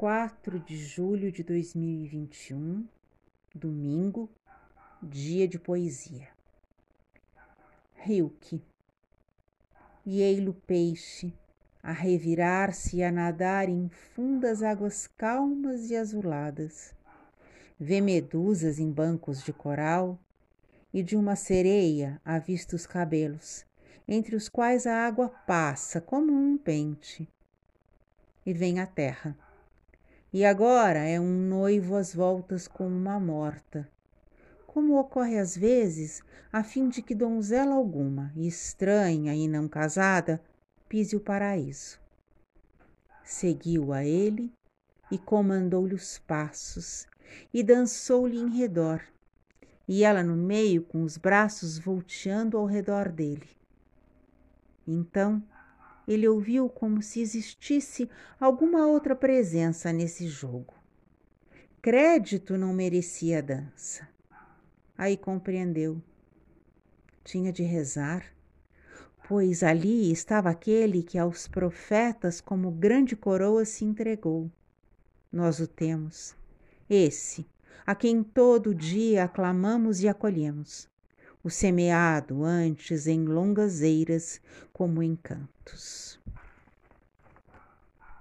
4 de julho de 2021, domingo, dia de poesia. Rilke. Ei-lo peixe, a revirar-se e a nadar em fundas águas calmas e azuladas. Vê medusas em bancos de coral, e de uma sereia avista os cabelos, entre os quais a água passa como um pente. E vem a terra. E agora é um noivo às voltas com uma morta, como ocorre às vezes, a fim de que donzela alguma, estranha e não casada, pise o paraíso. Seguiu a ele e comandou-lhe os passos, e dançou-lhe em redor, e ela no meio com os braços volteando ao redor dele. Então ele ouviu como se existisse alguma outra presença nesse jogo. Crédito não merecia a dança. Aí compreendeu. Tinha de rezar, pois ali estava aquele que aos profetas, como grande coroa, se entregou. Nós o temos, esse, a quem todo dia aclamamos e acolhemos, o semeado antes em longas eiras como em cantos.